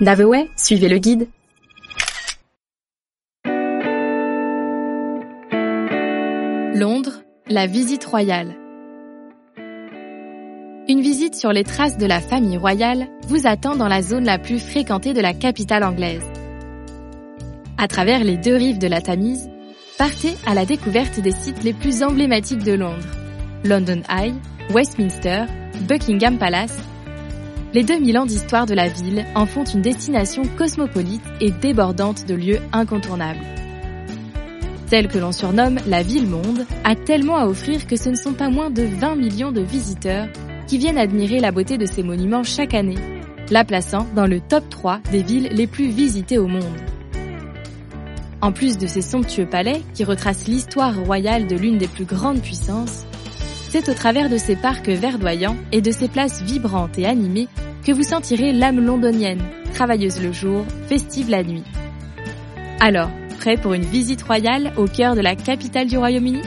Daveway, suivez le guide. Londres, la visite royale. Une visite sur les traces de la famille royale vous attend dans la zone la plus fréquentée de la capitale anglaise. À travers les deux rives de la Tamise, partez à la découverte des sites les plus emblématiques de Londres. London Eye, Westminster, Buckingham Palace les 2000 ans d'histoire de la ville en font une destination cosmopolite et débordante de lieux incontournables. Celle que l'on surnomme la ville-monde a tellement à offrir que ce ne sont pas moins de 20 millions de visiteurs qui viennent admirer la beauté de ces monuments chaque année, la plaçant dans le top 3 des villes les plus visitées au monde. En plus de ces somptueux palais qui retracent l'histoire royale de l'une des plus grandes puissances, c'est au travers de ces parcs verdoyants et de ces places vibrantes et animées que vous sentirez l'âme londonienne, travailleuse le jour, festive la nuit. Alors, prêt pour une visite royale au cœur de la capitale du Royaume-Uni?